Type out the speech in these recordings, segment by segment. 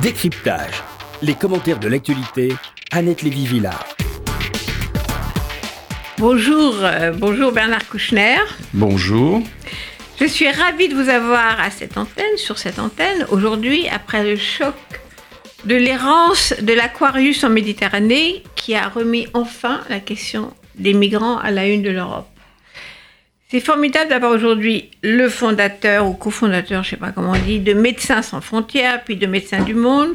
Décryptage. Les commentaires de l'actualité, Annette Lévy-Villard. Bonjour, euh, bonjour Bernard Kouchner. Bonjour. Je suis ravie de vous avoir à cette antenne, sur cette antenne, aujourd'hui, après le choc de l'errance de l'Aquarius en Méditerranée, qui a remis enfin la question des migrants à la une de l'Europe. C'est formidable d'avoir aujourd'hui le fondateur ou cofondateur, je ne sais pas comment on dit, de Médecins sans frontières, puis de Médecins du monde,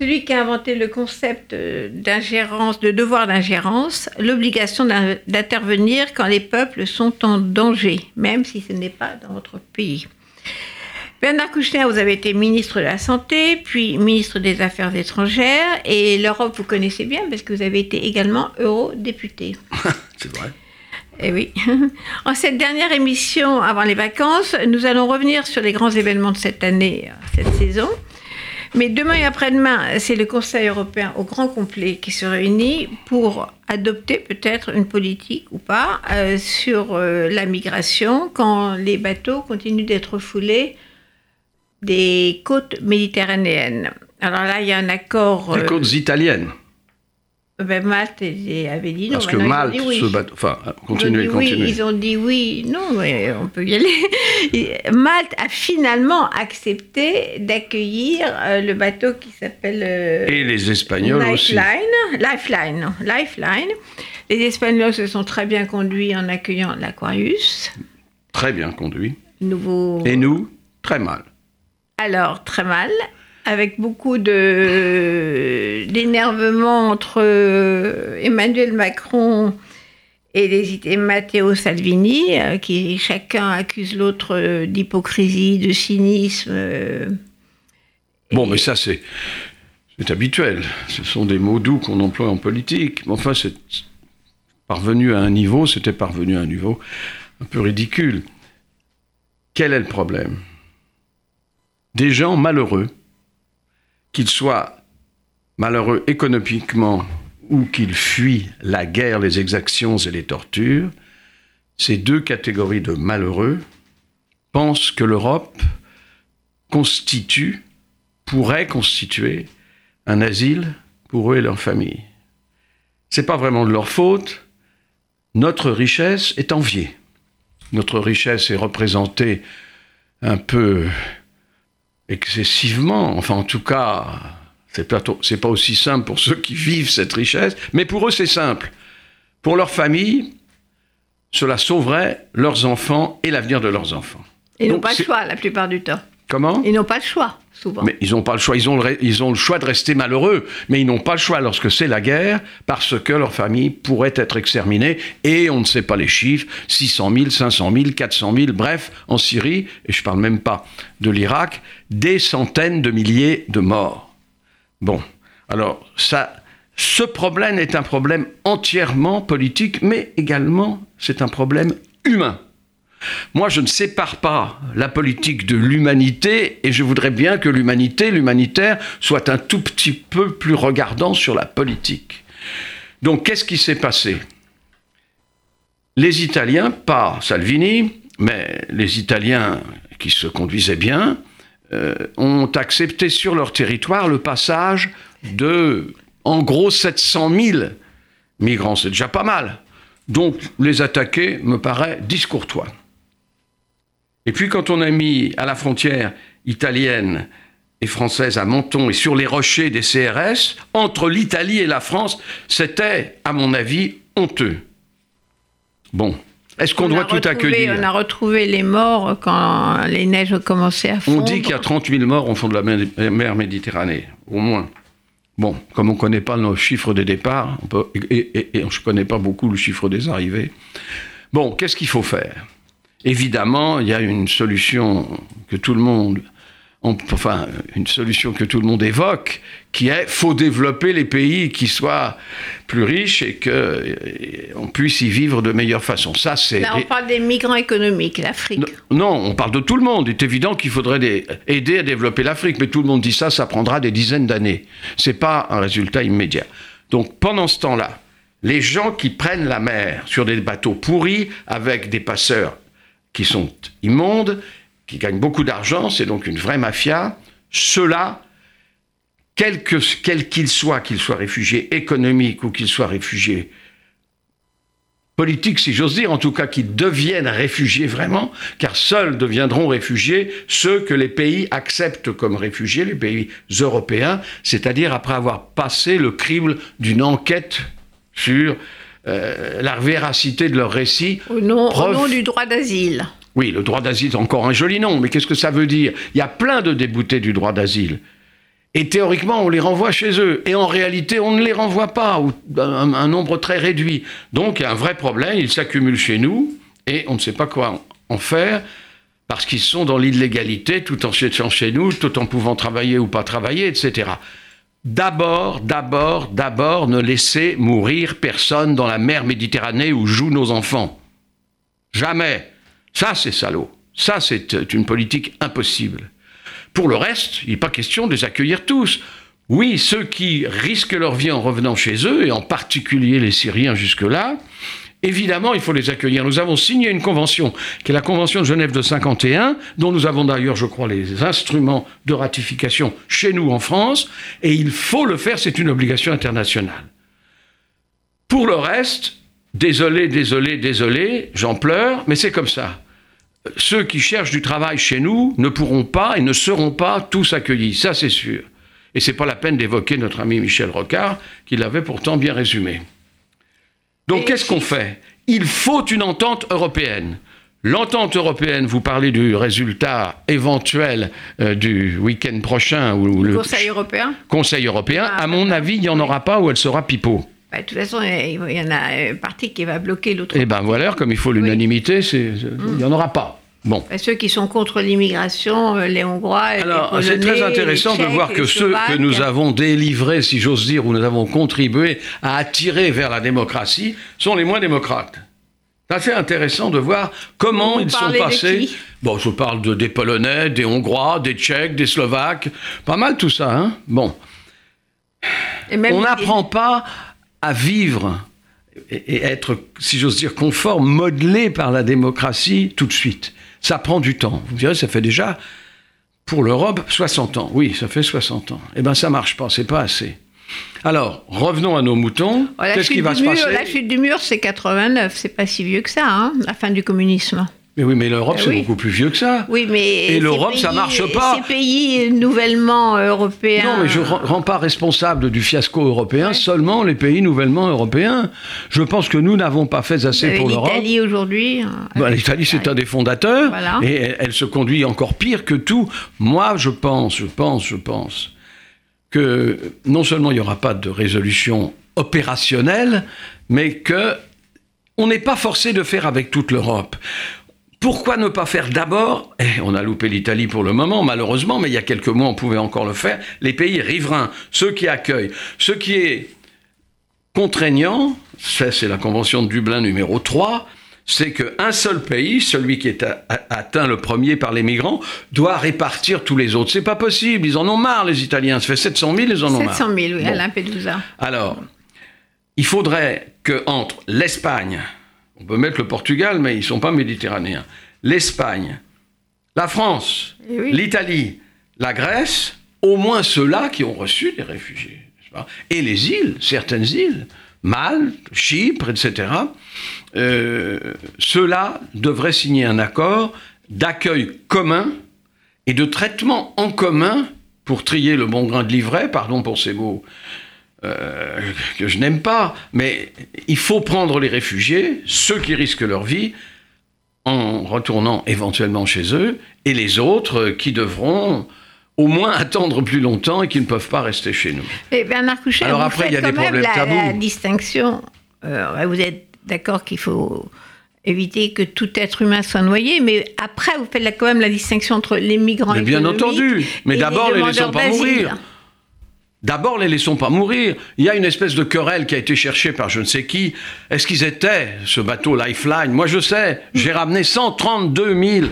celui qui a inventé le concept d'ingérence, de devoir d'ingérence, l'obligation d'intervenir quand les peuples sont en danger, même si ce n'est pas dans votre pays. Bernard Kouchner, vous avez été ministre de la Santé, puis ministre des Affaires étrangères, et l'Europe, vous connaissez bien parce que vous avez été également eurodéputé. C'est vrai. Eh oui. En cette dernière émission avant les vacances, nous allons revenir sur les grands événements de cette année, euh, cette saison. Mais demain et après-demain, c'est le Conseil européen au grand complet qui se réunit pour adopter peut-être une politique ou pas euh, sur euh, la migration quand les bateaux continuent d'être foulés des côtes méditerranéennes. Alors là, il y a un accord. Les côtes italiennes. Ben, Malte avait dit non. Parce que Malte, oui. ce bateau. Enfin, continuez, ils continuez. Oui, ils ont dit oui. Non, mais on peut y aller. Malte a finalement accepté d'accueillir euh, le bateau qui s'appelle. Euh, Et les Espagnols aussi. Lifeline. Lifeline, non. Lifeline. Les Espagnols se sont très bien conduits en accueillant l'Aquarius. Très bien conduits. Nouveau. Et nous, très mal. Alors, très mal avec beaucoup de d'énervement entre euh, Emmanuel Macron et, les, et Matteo Salvini, euh, qui chacun accuse l'autre euh, d'hypocrisie, de cynisme. Bon, mais ça c'est c'est habituel. Ce sont des mots doux qu'on emploie en politique. Mais enfin, c'est parvenu à un niveau, c'était parvenu à un niveau un peu ridicule. Quel est le problème? Des gens malheureux qu'ils soient malheureux économiquement ou qu'ils fuient la guerre, les exactions et les tortures, ces deux catégories de malheureux pensent que l'Europe constitue, pourrait constituer un asile pour eux et leurs familles. C'est pas vraiment de leur faute. Notre richesse est enviée. Notre richesse est représentée un peu excessivement, enfin en tout cas, c'est pas, pas aussi simple pour ceux qui vivent cette richesse, mais pour eux c'est simple. Pour leur famille, cela sauverait leurs enfants et l'avenir de leurs enfants. Ils n'ont pas le choix la plupart du temps. Comment Ils n'ont pas le choix. Souvent. Mais ils n'ont pas le choix. Ils ont le, ils ont le choix de rester malheureux, mais ils n'ont pas le choix lorsque c'est la guerre, parce que leur famille pourrait être exterminée, et on ne sait pas les chiffres 600 000, 500 000, 400 000, bref, en Syrie, et je ne parle même pas de l'Irak, des centaines de milliers de morts. Bon, alors ça, ce problème est un problème entièrement politique, mais également c'est un problème humain. Moi, je ne sépare pas la politique de l'humanité et je voudrais bien que l'humanité, l'humanitaire, soit un tout petit peu plus regardant sur la politique. Donc, qu'est-ce qui s'est passé? Les Italiens, pas Salvini, mais les Italiens qui se conduisaient bien, euh, ont accepté sur leur territoire le passage de, en gros, 700 000 migrants. C'est déjà pas mal. Donc, les attaquer me paraît discourtois. Et puis quand on a mis à la frontière italienne et française à Menton et sur les rochers des CRS, entre l'Italie et la France, c'était, à mon avis, honteux. Bon. Est-ce qu'on doit tout accueillir On a retrouvé les morts quand les neiges ont commencé à fondre. On dit qu'il y a 30 000 morts au fond de la mer Méditerranée, au moins. Bon, comme on ne connaît pas nos chiffres des départs, on peut, et, et, et je ne connais pas beaucoup le chiffre des arrivées. Bon, qu'est-ce qu'il faut faire? Évidemment, il y a une solution que tout le monde, enfin, une solution que tout le monde évoque, qui est faut développer les pays qui soient plus riches et qu'on puisse y vivre de meilleure façon. Ça, c'est. Là, on parle des migrants économiques, l'Afrique. Non, on parle de tout le monde. Il est évident qu'il faudrait des, aider à développer l'Afrique, mais tout le monde dit ça, ça prendra des dizaines d'années. C'est pas un résultat immédiat. Donc, pendant ce temps-là, les gens qui prennent la mer sur des bateaux pourris avec des passeurs qui sont immondes, qui gagnent beaucoup d'argent, c'est donc une vraie mafia, ceux-là, quel qu'il soit, qu'il soit réfugié économique ou qu'il soit réfugié politique, si j'ose dire, en tout cas qu'ils deviennent réfugiés vraiment, car seuls deviendront réfugiés ceux que les pays acceptent comme réfugiés, les pays européens, c'est-à-dire après avoir passé le crible d'une enquête sur euh, la véracité de leur récit. Au nom, au nom du droit d'asile. Oui, le droit d'asile, c'est encore un joli nom, mais qu'est-ce que ça veut dire? Il y a plein de déboutés du droit d'asile. Et théoriquement, on les renvoie chez eux. Et en réalité, on ne les renvoie pas, ou un, nombre très réduit. Donc, il y a un vrai problème, ils s'accumulent chez nous, et on ne sait pas quoi en faire, parce qu'ils sont dans l'illégalité, tout en étant chez nous, tout en pouvant travailler ou pas travailler, etc. D'abord, d'abord, d'abord, ne laissez mourir personne dans la mer Méditerranée où jouent nos enfants. Jamais. Ça, c'est salaud. Ça, c'est une politique impossible. Pour le reste, il n'est pas question de les accueillir tous. Oui, ceux qui risquent leur vie en revenant chez eux, et en particulier les Syriens jusque-là, évidemment, il faut les accueillir. Nous avons signé une convention, qui est la Convention de Genève de 51, dont nous avons d'ailleurs, je crois, les instruments de ratification chez nous en France, et il faut le faire, c'est une obligation internationale. Pour le reste, désolé, désolé, désolé, j'en pleure, mais c'est comme ça ceux qui cherchent du travail chez nous ne pourront pas et ne seront pas tous accueillis, ça c'est sûr. Et c'est pas la peine d'évoquer notre ami Michel Rocard, qui l'avait pourtant bien résumé. Donc qu'est-ce qu'on fait? Il faut une entente européenne. L'entente européenne, vous parlez du résultat éventuel euh, du week-end prochain. Ou le Conseil européen? Conseil européen, ah, à mon avis, il n'y en aura pas ou elle sera pipeau. Bah, de toute façon, il y en a un parti qui va bloquer l'autre. Eh bien voilà, comme il faut l'unanimité, il n'y en aura pas. Bon. Bah, ceux qui sont contre l'immigration, euh, les Hongrois, Alors, c'est très intéressant de voir que ceux que nous avons délivrés, si j'ose dire, ou nous avons contribué à attirer vers la démocratie, sont les moins démocrates. C'est assez intéressant de voir comment ils sont passés. bon, je parle de, des Polonais, des Hongrois, des Tchèques, des Slovaques, pas mal tout ça. Hein? Bon. On n'apprend pas à vivre et être, si j'ose dire, conforme, modelé par la démocratie tout de suite. Ça prend du temps. Vous me direz, ça fait déjà, pour l'Europe, 60 ans. Oui, ça fait 60 ans. Eh bien, ça marche pas, c'est pas assez. Alors, revenons à nos moutons. Oh, Qu'est-ce qui va se passer La chute du mur, c'est 89, c'est pas si vieux que ça, hein, la fin du communisme. Mais oui, mais l'Europe, c'est beaucoup plus vieux que ça. Oui, mais. Et l'Europe, ça marche pas. Ces pays nouvellement européens. Non, mais je ne rends pas responsable du fiasco européen seulement les pays nouvellement européens. Je pense que nous n'avons pas fait assez pour l'Europe. L'Italie aujourd'hui. Hein, bah, L'Italie, c'est un des fondateurs. Et elle, elle, se conduit encore pire que tout. Moi, je pense, je pense, je pense que non seulement il n'y aura pas de résolution opérationnelle, mais que on n'est pas forcé de faire avec toute l'Europe. Pourquoi ne pas faire d'abord, et eh, on a loupé l'Italie pour le moment malheureusement, mais il y a quelques mois on pouvait encore le faire, les pays riverains, ceux qui accueillent. Ce qui est contraignant, c'est la Convention de Dublin numéro 3, c'est qu'un seul pays, celui qui est atteint le premier par les migrants, doit répartir tous les autres. C'est pas possible, ils en ont marre les Italiens, ça fait 700 000, ils en ont marre. 700 000, oui, à Lampedusa. Alors, il faudrait que entre l'Espagne, on peut mettre le Portugal, mais ils ne sont pas méditerranéens. L'Espagne, la France, eh l'Italie, la Grèce, au moins ceux-là qui ont reçu des réfugiés. Et les îles, certaines îles, Malte, Chypre, etc., euh, ceux-là devraient signer un accord d'accueil commun et de traitement en commun pour trier le bon grain de livret, pardon pour ces mots euh, que je n'aime pas, mais il faut prendre les réfugiés, ceux qui risquent leur vie, en retournant éventuellement chez eux, et les autres qui devront au moins attendre plus longtemps et qui ne peuvent pas rester chez nous. Et Bernard Couchet, Alors après, il y a des problèmes la, tabous. La distinction, euh, vous êtes d'accord qu'il faut éviter que tout être humain soit noyé, mais après, vous faites quand même la distinction entre les migrants mais bien entendu, mais d'abord, les laissons pas mourir. D'abord, les laissons pas mourir. Il y a une espèce de querelle qui a été cherchée par je ne sais qui. Est-ce qu'ils étaient, ce bateau Lifeline? Moi, je sais, j'ai ramené 132 000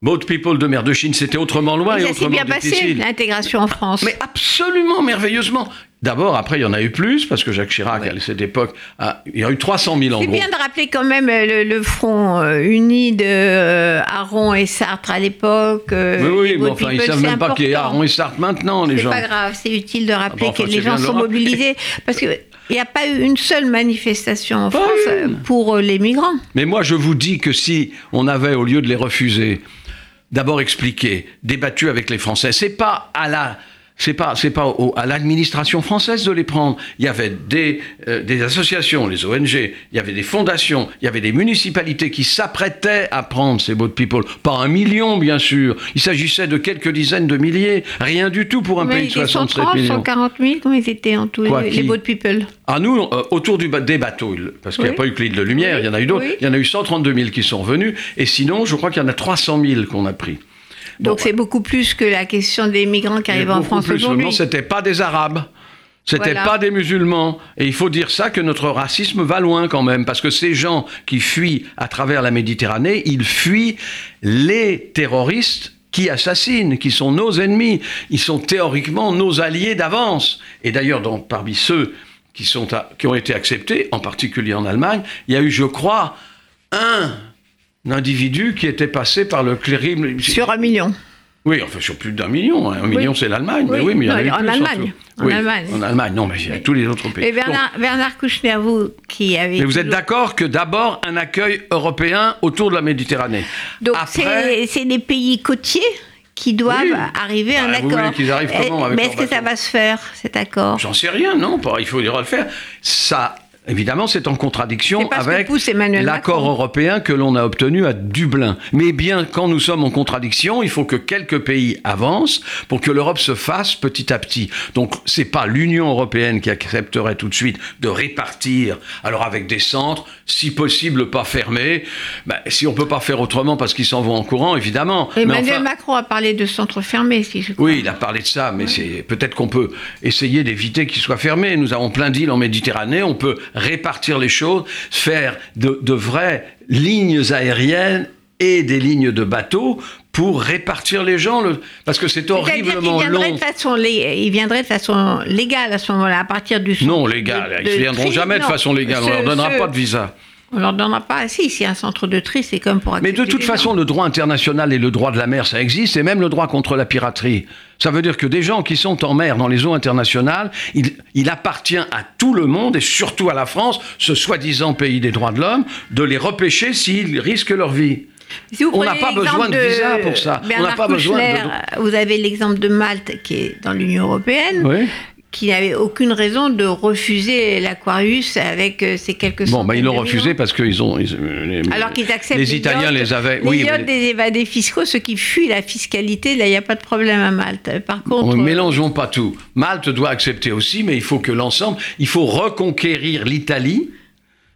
Boat People de mer de Chine, c'était autrement loin et, et ça s'est autrement bien passé, difficile. l'intégration en France. Mais absolument merveilleusement. D'abord, après, il y en a eu plus, parce que Jacques Chirac, à cette époque, a- il y a eu 300 000 en C'est gros. bien de rappeler quand même euh, le, le front euh, uni de euh, Aron et Sartre à l'époque. euh, oui, les mais enfin, ils People, savent c'est même pas qu'il y a. Aron et Sartre maintenant, les C'est gens. pas grave, c'est utile de rappeler Ah bon, enfin, que c'est les gens sont mobilisés. Parce qu'il n'y a pas eu une seule manifestation en Pas France euh, une. pour les migrants. Mais moi, je vous dis que si on avait, au lieu de les refuser, d'abord expliqué, débattu avec les Français, c'est pas à la. C'est pas, c'est pas au- à l'administration française de les prendre. Il y avait des, euh, des associations, les ONG, il y avait des fondations, il y avait des municipalités qui s'apprêtaient à prendre ces boat people. Pas un million, bien sûr. Il s'agissait de quelques dizaines de milliers. Rien du tout pour un Mais pays de ils étaient 67 130, millions. 140 000, comment ils étaient en tout, Quoi, les, les boat people À nous, euh, autour du des bateaux, parce qu'il n'y a pas eu que l'île de Lumière, Oui, il y en a eu d'autres. oui. Il y en a eu 132 000 qui sont revenus. Et sinon, je crois qu'il y en a 300 000 qu'on a pris. Bon, Donc c'est beaucoup plus que la question des migrants qui arrivent en France aujourd'hui. Non, c'était pas des Arabes. C'était Voilà. pas des musulmans. Et il faut dire ça que notre racisme va loin quand même, parce que ces gens qui fuient à travers la Méditerranée, ils fuient les terroristes qui assassinent, qui sont nos ennemis. Ils sont théoriquement nos alliés d'avance. Et d'ailleurs, parmi ceux qui, sont à- qui ont été acceptés, en particulier en Allemagne, il y a eu, je crois, un individu qui était passé par le clérim. Sur un million. Oui, enfin sur plus d'un million. hein. Un million, c'est l'Allemagne. Mais Oui. oui, mais il y en, Non, a eu en plus, Allemagne. En Oui, Allemagne. En Allemagne, non, mais il y a tous les autres pays. Et Bernard, Bernard Kouchner, vous qui avez. Mais vous êtes d'accord que d'abord un accueil européen autour de la Méditerranée. Donc Après, c'est les pays côtiers qui doivent Oui. arriver à un Bah, vous accord. voulez arrivent comment avec Mais est-ce que ça va se faire, cet accord? J'en sais rien, non Il faut dire le faire. Ça, évidemment, c'est en contradiction avec l'accord européen que l'on a obtenu à Dublin. Mais bien, quand nous sommes en contradiction, il faut que quelques pays avancent pour que l'Europe se fasse petit à petit. Donc, c'est pas l'Union européenne qui accepterait tout de suite de répartir, alors avec des centres, si possible pas fermés. Ben, si on peut pas faire autrement parce qu'ils s'en vont en courant, évidemment. Mais Emmanuel enfin- Macron a parlé de centres fermés, si je crois. oui, il a parlé de ça, mais c'est peut-être qu'on peut essayer d'éviter qu'ils soient fermés. Nous avons plein d'îles en Méditerranée, on peut répartir les choses, faire de, de vraies lignes aériennes et des lignes de bateaux pour répartir les gens, le- parce que c'est horriblement viendrait long. de façon, lé- il viendrait de façon légale à ce moment-là, à partir du Non, centre légal, de- ils ne viendront tri. jamais de façon légale, on ce- leur donnera ce- pas de visa. On leur donnera pas. Si, si un centre de tri, c'est comme pour Mais de toute façon, le droit international et le droit de la mer, ça existe, et même le droit contre la piraterie. Ça veut dire que des gens qui sont en mer, dans les eaux internationales, il, il appartient à tout le monde, et surtout à la France, ce soi-disant pays des droits de l'homme, de les repêcher s'ils risquent leur vie. Si On n'a pas besoin de visa pour ça. On n'a pas besoin de- Kouchner, Vous avez l'exemple de Malte qui est dans l'Union européenne, Oui. Qui n'avait aucune raison de refuser l'Aquarius avec euh, ces quelques Bon, bah, ils l'ont refusé parce qu'ils ont. ils- les, Alors qu'ils acceptent Les Italiens les avaient. Les oui, mais- des évadés fiscaux, ceux qui fuient la fiscalité, là, il n'y a pas de problème à Malte. Par contre, Ne euh, mélangeons pas tout. Malte doit accepter aussi, mais il faut que l'ensemble, il faut reconquérir l'Italie,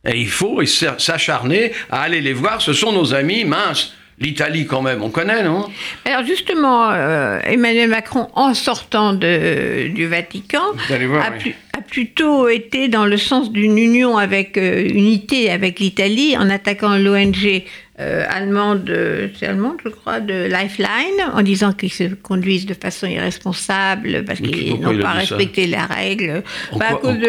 et il faut s'acharner à aller les voir. Ce sont nos amis, mince. L'Italie, quand même, on connaît, non? Alors justement, euh, Emmanuel Macron, en sortant de, du Vatican, voir, a, oui. A plutôt été dans le sens d'une union avec euh, unité avec l'Italie, en attaquant l'ONG euh, allemande, euh, c'est allemande, je crois, de Lifeline, en disant qu'ils se conduisent de façon irresponsable parce qu'ils n'ont pas respecté la règle. Bah, à cause de,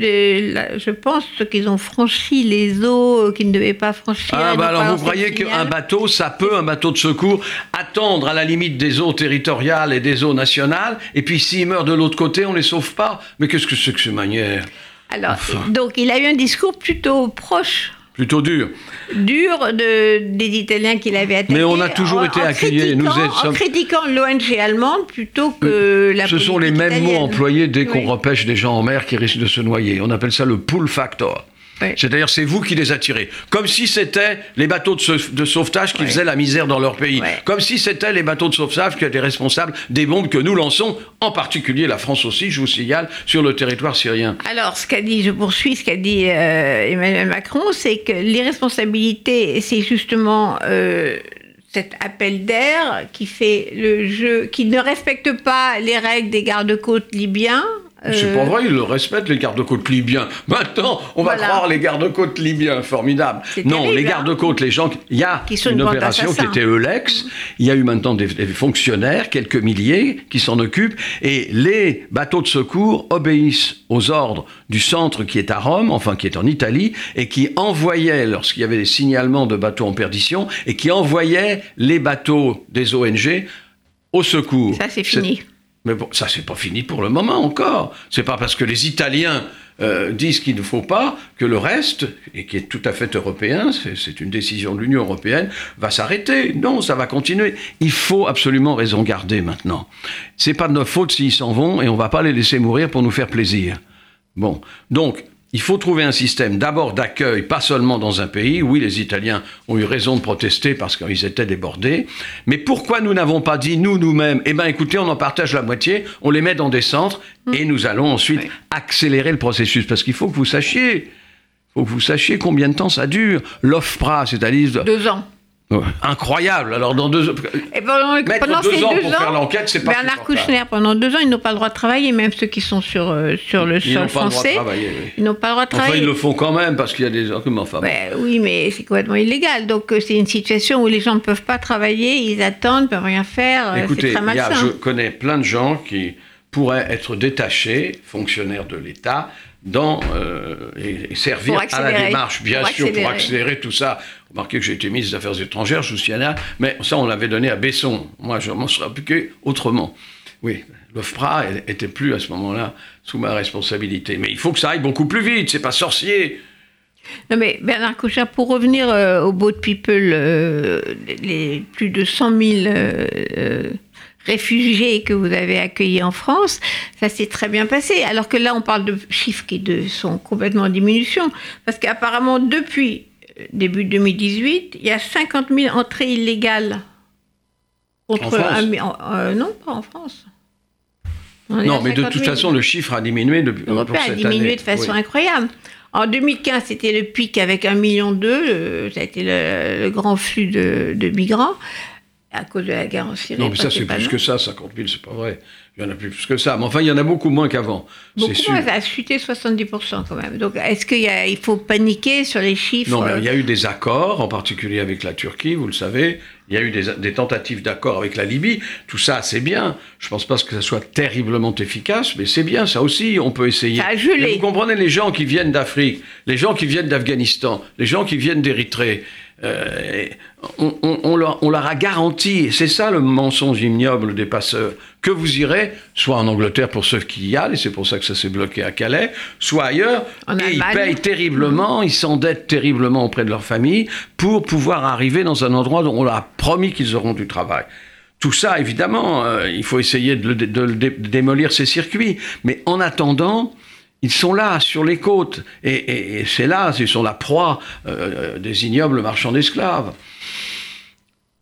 de la- je pense qu'ils ont franchi les eaux qu'ils ne devaient pas franchir. Ah, bah alors vous croyez qu'un bateau, ça peut, un bateau de secours, attendre à la limite des eaux territoriales et des eaux nationales, et puis s'il meurt de l'autre côté, on les sauve pas Mais qu'est-ce que c'est que ces manières Alors, Enfin. donc il a eu un discours plutôt proche, Plutôt dur. dur de, des Italiens qu'il avait attaqués. Mais on a toujours en- été accueillis. Nous êtes- En sommes- critiquant l'ONG allemande plutôt que la Ce sont les mêmes mots employés dès qu'on Oui. repêche des gens en mer qui risquent de se noyer. On appelle ça le pull factor. C'est-à-dire, c'est vous qui les attirez. Comme si c'était les bateaux de, sau- de sauvetage qui Ouais. faisaient la misère dans leur pays. Ouais. Comme si c'était les bateaux de sauvetage qui étaient responsables des bombes que nous lançons, en particulier la France aussi, je vous signale, sur le territoire syrien. Alors, ce qu'a dit, je poursuis ce qu'a dit euh, Emmanuel Macron, c'est que l'irresponsabilité, c'est justement euh, cet appel d'air qui fait le jeu, qui ne respecte pas les règles des gardes-côtes libyens. C'est pas vrai, ils le respectent, les gardes-côtes libyens. Maintenant, on va croire les gardes-côtes libyens, formidable. Non, terrible, les hein. gardes-côtes, les gens. Il y a Qui sont une opération qui était Eulex. Il y a eu maintenant des, des fonctionnaires, quelques milliers, qui s'en occupent. Et les bateaux de secours obéissent aux ordres du centre qui est à Rome, enfin qui est en Italie, et qui envoyait, lorsqu'il y avait des signalements de bateaux en perdition, et qui envoyait les bateaux des ONG au secours. Ça, c'est fini. Mais bon, ça, c'est pas fini pour le moment encore. C'est pas parce que les Italiens euh, disent qu'il ne faut pas que le reste, et qui est tout à fait européen, c'est- une décision de l'Union européenne, va s'arrêter. Non, ça va continuer. Il faut absolument raison garder maintenant. C'est pas de notre faute s'ils s'en vont et on va pas les laisser mourir pour nous faire plaisir. Bon, donc. Il faut trouver un système d'abord d'accueil, pas seulement dans un pays. Oui, les Italiens ont eu raison de protester parce qu'ils étaient débordés. Mais pourquoi nous n'avons pas dit, nous, nous-mêmes, eh bien écoutez, on en partage la moitié, on les met dans des centres et nous allons ensuite Oui. accélérer le processus? Parce qu'il faut que vous sachiez, faut que vous sachiez combien de temps ça dure. L'OFPRA, c'est-à-dire Deux ans. Incroyable. Alors dans deux Et pendant, pendant deux ces ans deux pour ans, faire l'enquête, c'est pas Bernard. Kouchner, pendant deux ans, ils n'ont pas le droit de travailler, même ceux qui sont sur, euh, sur le ils n'ont sol pas le droit de français. travailler. oui. Ils n'ont pas le droit de Enfin, travailler. ils le font quand même parce qu'il y a des arguments. Enfin, bon. Ouais, oui, mais c'est complètement illégal. Donc euh, c'est une situation où les gens ne peuvent pas travailler, ils attendent, ne peuvent rien faire. euh, Écoutez, très il y a- je connais plein de gens qui pourraient être détachés, fonctionnaires de l'État, dans, euh, et, et servir à la démarche, bien Pour sûr, pour accélérer tout ça. Remarquez que j'ai été ministre des Affaires étrangères, je suis là, mais ça, on l'avait donné à Besson. Moi, je m'en serais occupé autrement. Oui, l'OFPRA était plus à ce moment-là sous ma responsabilité. Mais il faut que ça aille beaucoup plus vite, c'est pas sorcier. Non mais Bernard Kouchner, pour revenir euh, au Boat People, euh, les plus de 100 000 euh, euh, réfugiés que vous avez accueillis en France, ça s'est très bien passé. Alors que là, on parle de chiffres qui sont complètement en diminution. Parce qu'apparemment, depuis début 2018, il y a 50 000 entrées illégales. Contre En France un euh, non, pas en France. On Non, mais de 50 toute 000. façon, le chiffre a diminué depuis pour a diminué année. de façon Oui. incroyable. En 2015, c'était le pic avec 1,2 million. euh, Ça a été le, le grand flux de, de migrants à cause de la guerre en Syrie. Non, mais ça, c'est plus que ça, 50 000, c'est pas vrai. Il y en a plus que ça. Mais enfin, il y en a beaucoup moins qu'avant. Beaucoup sûr. moins, ça a chuté 70% quand même. Donc, est-ce qu'il faut paniquer sur les chiffres Non, mais euh, il y a eu des accords, en particulier avec la Turquie, vous le savez. Il y a eu des, des tentatives d'accord avec la Libye. Tout ça, c'est bien. Je pense pas que ça soit terriblement efficace, mais c'est bien. Ça aussi, on peut essayer. Ça a gelé. Mais vous comprenez, les gens qui viennent d'Afrique, les gens qui viennent d'Afghanistan, les gens qui viennent d'Érythrée, euh, on, on- on leur, on leur a garanti, et c'est ça le mensonge ignoble des passeurs, que vous irez, soit en Angleterre pour ceux qui y allent, et c'est pour ça que ça s'est bloqué à Calais, soit ailleurs, En et ils payent terriblement, ils s'endettent terriblement auprès de leur famille pour pouvoir arriver dans un endroit dont on leur a promis qu'ils auront du travail. Tout ça, évidemment, euh, il faut essayer de, le- de le dé- de démolir ces circuits. Mais en attendant, ils sont là, sur les côtes. Et, et- et c'est là, ils sont la proie euh, des ignobles marchands d'esclaves.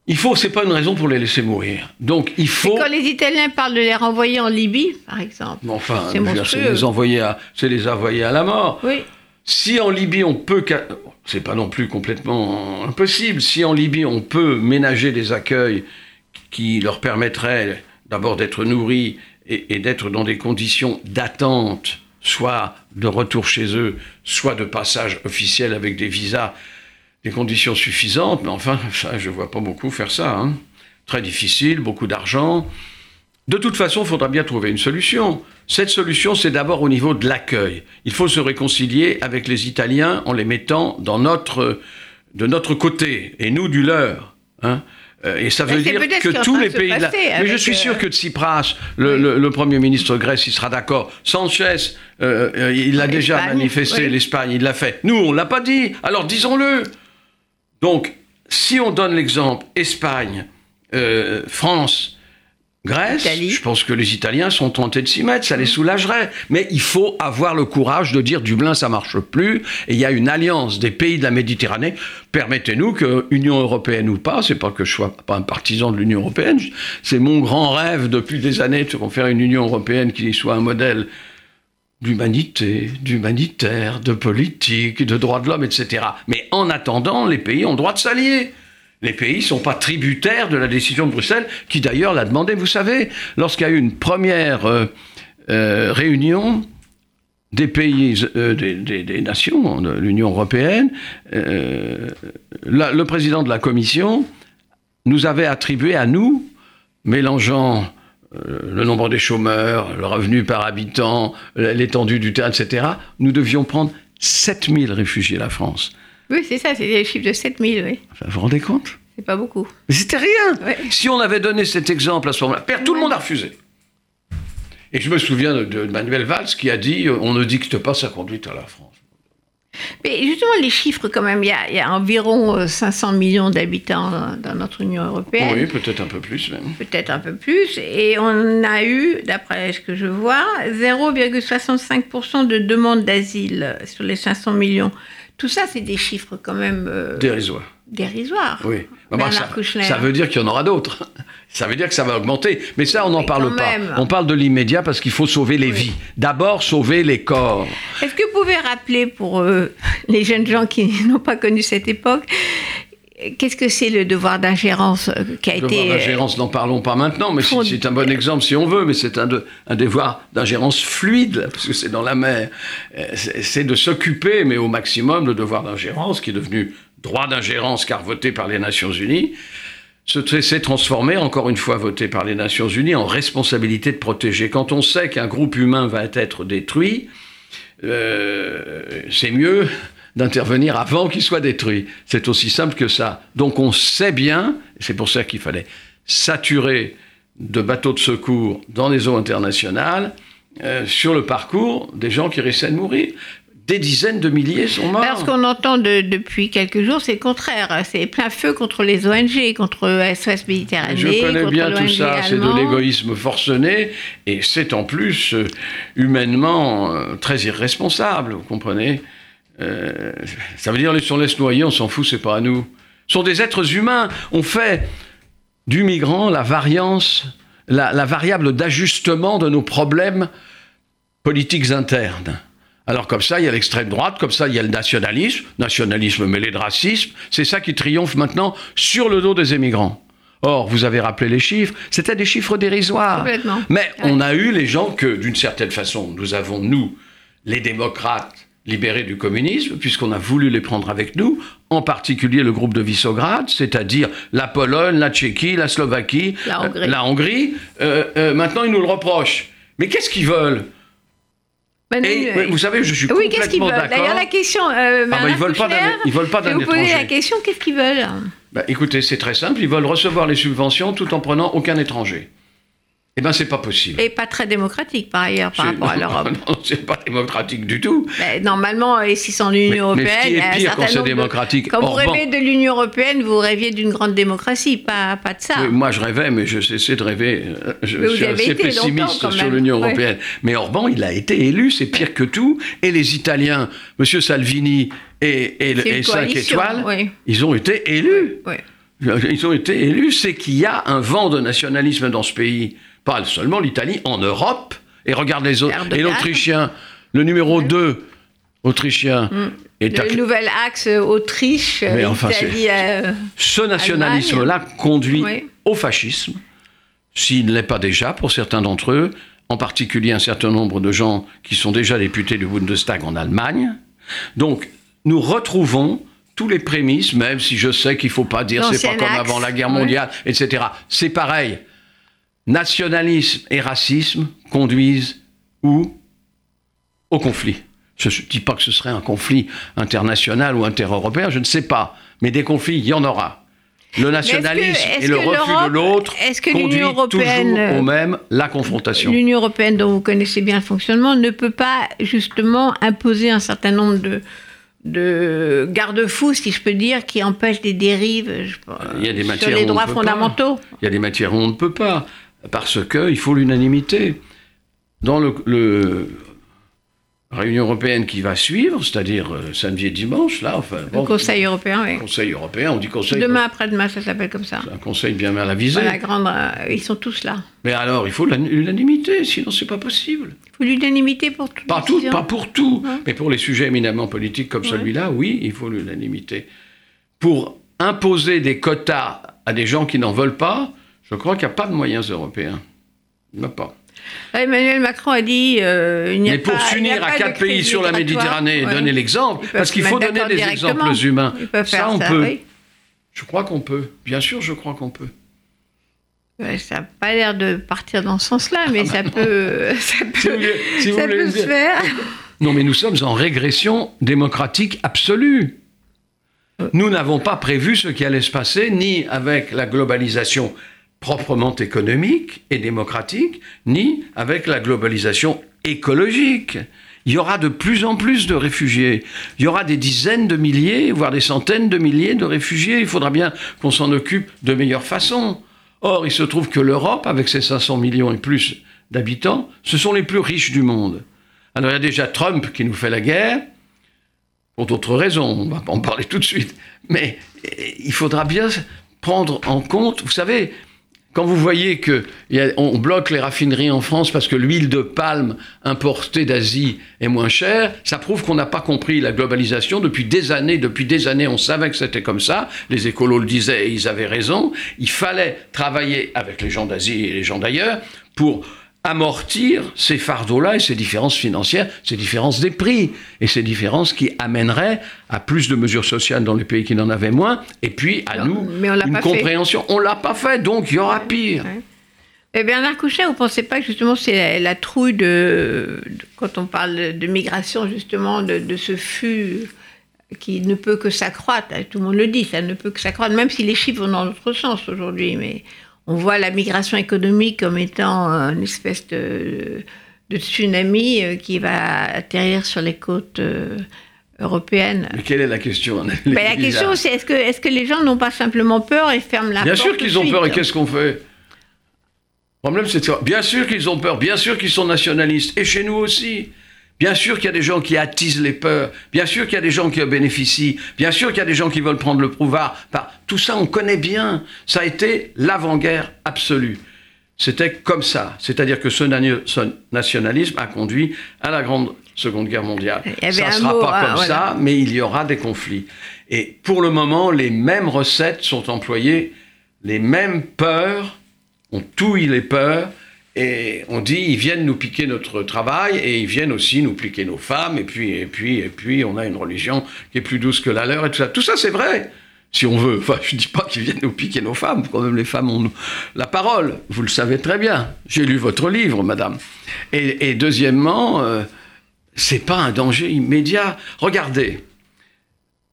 Il faut, c'est pas une raison pour les laisser mourir. Donc, il et faut. quand les Italiens parlent de les renvoyer en Libye, par exemple. Mais enfin, C'est les envoyer à, c'est les envoyer à la mort. Oui. Si en Libye on peut, c'est pas non plus complètement impossible. Si en Libye on peut ménager des accueils qui leur permettraient d'abord d'être nourris et, et d'être dans des conditions d'attente, soit de retour chez eux, soit de passage officiel avec des visas, des conditions suffisantes. Mais enfin, ça, je vois pas beaucoup faire ça. hein. Très difficile, beaucoup d'argent. De toute façon, il faudra bien trouver une solution. Cette solution, c'est d'abord au niveau de l'accueil. Il faut se réconcilier avec les Italiens en les mettant dans notre, de notre côté, et nous du leur. hein. Euh, Et ça veut dire que tous les pays. Mais je suis sûr euh, que Tsipras, le, le- le Premier ministre grec, il sera d'accord. Sanchez, euh, il l'a déjà manifesté, oui. l'Espagne, il l'a fait. Nous, on l'a pas dit. Alors disons-le. Donc, si on donne l'exemple Espagne, euh, France, Grèce, Italie. je pense que les Italiens sont tentés de s'y mettre, ça les soulagerait. Mais il faut avoir le courage de dire Dublin, ça marche plus. Et il y a une alliance des pays de la Méditerranée. Permettez-nous que Union européenne ou pas, c'est pas que je sois pas un partisan de l'Union européenne, c'est mon grand rêve depuis des années de faire une Union européenne qui soit un modèle d'humanité, d'humanitaire, de politique, de droits de l'homme, etc. Mais en attendant, les pays ont le droit de s'allier. Les pays ne sont pas tributaires de la décision de Bruxelles, qui d'ailleurs l'a demandé. Vous savez, lorsqu'il y a eu une première euh, euh, réunion des pays, euh, des, nations de l'Union européenne, le président de la Commission nous avait attribué à nous, mélangeant le nombre des chômeurs, le revenu par habitant, l'étendue du terrain, etc., nous devions prendre 7000 réfugiés, la France. Oui, c'est ça, c'est les chiffres de 7000, oui. Enfin, Vous vous rendez compte? C'est pas beaucoup. Mais c'était rien. Ouais. Si on avait donné cet exemple à ce moment-là, tout le monde a refusé. Et je me souviens de, de Manuel Valls qui a dit euh, on ne dicte pas sa conduite à la France. Mais justement, les chiffres, quand même, il y a, il y a environ euh, 500 millions d'habitants dans, dans notre Union européenne. Oui, peut-être un peu plus même. peut-être un peu plus, et on a eu, d'après ce que je vois, 0,65% de demandes d'asile sur les 500 millions. Tout ça, c'est des chiffres quand même euh, Dérisoire. dérisoires. Oui. Bah, bah, ça, veut dire qu'il y en aura d'autres. Ça veut dire que ça va augmenter. Mais ça, on n'en parle pas. même. On parle de l'immédiat parce qu'il faut sauver les Oui. vies. D'abord, sauver les corps. Est-ce que vous pouvez rappeler pour euh, les jeunes gens qui n'ont pas connu cette époque, qu'est-ce que c'est le devoir d'ingérence euh, qui a Le été... devoir euh, d'ingérence, n'en parlons pas maintenant, mais c'est- fond- c'est un bon exemple si on veut, mais c'est un, de- un devoir d'ingérence fluide, parce que c'est dans la mer. Euh, C'est de s'occuper, mais au maximum, le devoir d'ingérence, qui est devenu droit d'ingérence car voté par les Nations Unies, se- s'est transformé, encore une fois voté par les Nations Unies, en responsabilité de protéger. Quand on sait qu'un groupe humain va être détruit, euh, c'est mieux d'intervenir avant qu'il soit détruit. C'est aussi simple que ça. Donc on sait bien, et c'est pour ça qu'il fallait saturer de bateaux de secours dans les eaux internationales euh, sur le parcours des gens qui risquaient de mourir. Des dizaines de milliers sont morts. Alors, ce qu'on entend de- depuis quelques jours, c'est le contraire. C'est plein feu contre les ONG, contre SOS Méditerranée, Je connais contre bien tout ça, c'est de l'égoïsme forcené, et c'est en plus euh, humainement euh, très irresponsable, vous comprenez? Euh, Ça veut dire, si on laisse noyer, on s'en fout, c'est pas à nous. Ce sont des êtres humains. On fait du migrant la variance, la, la variable d'ajustement de nos problèmes politiques internes. Alors comme ça, il y a l'extrême droite, comme ça, il y a le nationalisme, nationalisme mêlé de racisme. C'est ça qui triomphe maintenant sur le dos des émigrants. Or, vous avez rappelé les chiffres, c'était des chiffres dérisoires. Mais on a eu les gens que, d'une certaine façon, nous avons, nous, les démocrates, libérés du communisme, puisqu'on a voulu les prendre avec nous, en particulier le groupe de Visegrad, c'est-à-dire la Pologne, la Tchéquie, la Slovaquie, La Hongrie. euh, la Hongrie. Euh, euh, maintenant, ils nous le reprochent. Mais qu'est-ce qu'ils veulent? Ben, Et, nous, vous savez, je suis oui, qu'est-ce qu'ils complètement veulent? D'ailleurs, la question. Ah bah, ils veulent pas ils veulent pas d'un vous étranger. la question qu'est-ce qu'ils veulent? Bah, écoutez, c'est très simple, ils veulent recevoir les subventions tout en prenant aucun étranger. Eh bien, c'est pas possible. Et pas très démocratique, par ailleurs, par C'est- rapport à l'Europe. non, c'est pas démocratique du tout. Normalement, et si sont l'Union mais ce européenne, qui est pire quand certain c'est nombre de- démocratique, Quand vous rêvez de l'Union européenne, vous rêviez d'une grande démocratie, pas, pas de ça. Oui, moi, je rêvais, mais je cessais de rêver. Euh, Je Mais vous suis avez assez pessimiste quand sur l'Union européenne. Mais Orban, il a été élu, c'est pire que tout. Et les Italiens, M. Salvini et, et, et 5 coalition, étoiles, oui. ils ont été élus. Oui. Ils ont été élus, c'est qu'il y a un vent de nationalisme dans ce pays. Pas seulement l'Italie, en Europe. Et regarde les autres. Et l'Autrichien, le numéro 2, Autrichien, est Le à- nouvel axe Autriche, Mais enfin, Italie. euh, Ce nationalisme-là conduit Oui. au fascisme, s'il ne l'est pas déjà pour certains d'entre eux, en particulier un certain nombre de gens qui sont déjà députés du Bundestag en Allemagne. Donc, nous retrouvons tous les prémices, même si je sais qu'il ne faut pas dire c'est pas comme axe, avant la guerre oui. mondiale, etc. C'est pareil. Nationalisme et racisme conduisent où? Au conflit. Je ne dis pas que ce serait un conflit international ou intereuropéen, je ne sais pas. Mais des conflits, il y en aura. Le nationalisme et le refus de l'autre conduit européenne, toujours au même, la confrontation. L'Union européenne, dont vous connaissez bien le fonctionnement, ne peut pas justement imposer un certain nombre de, de garde-fous, si je peux dire, qui empêchent des dérives je sais pas, Il y a des sur les droits pas. fondamentaux. Il y a des matières où on ne peut pas, parce qu'il faut l'unanimité. Dans le, le réunion européenne qui va suivre, c'est-à-dire euh, samedi et dimanche, là, enfin, Le bon, Conseil européen, oui. Conseil européen, on dit conseil, Demain après-demain, ça s'appelle comme ça. c'est un conseil bien mal avisé. Voilà, grande, euh, ils sont tous là. Mais alors, il faut l'un- l'unanimité, sinon c'est pas possible. Il faut l'unanimité pour toute Pas, tout, pas pour tout, Ouais. mais pour les sujets éminemment politiques comme Ouais. celui-là, oui, il faut l'unanimité. Pour imposer des quotas à des gens qui n'en veulent pas, je crois qu'il n'y a pas de moyens européens. Il n'y en a pas. Emmanuel Macron a dit euh, il n'y a Mais pour s'unir à quatre pays sur la. Méditerranée et Ouais. donner l'exemple, parce qu'il faut donner des exemples humains. Ça, faire on ça, peut. oui. Je crois qu'on peut. Bien sûr, je crois qu'on peut. Ça n'a pas l'air de partir dans ce sens-là, mais ça peut, ça peut, Si vous voulez- si vous ça peut se dire- faire. Non, mais nous sommes en régression démocratique absolue. Nous n'avons pas prévu ce qui allait se passer, ni avec la globalisation proprement économique et démocratique, ni avec la globalisation écologique. Il y aura de plus en plus de réfugiés. Il y aura des dizaines de milliers, voire des centaines de milliers de réfugiés. Il faudra bien qu'on s'en occupe de meilleure façon. Or, il se trouve que l'Europe, avec ses 500 millions et plus d'habitants, ce sont les plus riches du monde. Alors il y a déjà Trump qui nous fait la guerre, pour d'autres raisons, on va pas en parler tout de suite, mais eh, il faudra bien prendre en compte, vous savez, quand vous voyez que il y a- on bloque les raffineries en France parce que l'huile de palme importée d'Asie est moins chère, ça prouve qu'on n'a pas compris la globalisation depuis des années. Depuis des années, on savait que c'était comme ça. Les écolos le disaient et ils avaient raison. Il fallait travailler avec les gens d'Asie et les gens d'ailleurs pour amortir ces fardeaux-là et ces différences financières, ces différences des prix et ces différences qui amèneraient à plus de mesures sociales dans les pays qui n'en avaient moins et puis à nous mais on une pas fait. compréhension. On l'a pas fait, donc il y aura pire. Ouais. Et Bernard Couchet, vous ne pensez pas que justement c'est la, la trouille de, de- quand on parle de, de migration justement de, de ce flux qui ne peut que s'accroître, tout le monde le dit, ça ne peut que s'accroître, même si les chiffres vont dans l'autre sens aujourd'hui, mais on voit la migration économique comme étant une espèce de, de tsunami euh, qui va atterrir sur les côtes euh, européennes. Mais quelle est la question Mais la question, c'est est-ce que, est que les gens n'ont pas simplement peur et ferment la Bien porte sûr tout qu'ils ont peur et qu'est-ce qu'on fait? Le problème, c'est que bien sûr qu'ils ont peur, bien sûr qu'ils sont nationalistes, et chez nous aussi. Bien sûr qu'il y a des gens qui attisent les peurs, bien sûr qu'il y a des gens qui en bénéficient, bien sûr qu'il y a des gens qui veulent prendre le pouvoir. Tout ça, on connaît bien. Ça a été l'avant-guerre absolue. C'était comme ça. C'est-à-dire que ce, nationalisme a conduit à la grande Seconde Guerre mondiale. Ça ne sera mot, pas hein, comme voilà. ça, mais il y aura des conflits. Et pour le moment, les mêmes recettes sont employées, les mêmes peurs, on touille les peurs, et on dit ils viennent nous piquer notre travail, et ils viennent aussi nous piquer nos femmes, et puis, et puis, et puis, on a une religion qui est plus douce que la leur, et tout ça. Tout ça, c'est vrai. Si on veut, enfin, je dis pas qu'ils viennent nous piquer nos femmes, quand même les femmes ont la parole, vous le savez très bien. J'ai lu votre livre, madame. Et, deuxièmement, euh, c'est pas un danger immédiat. Regardez,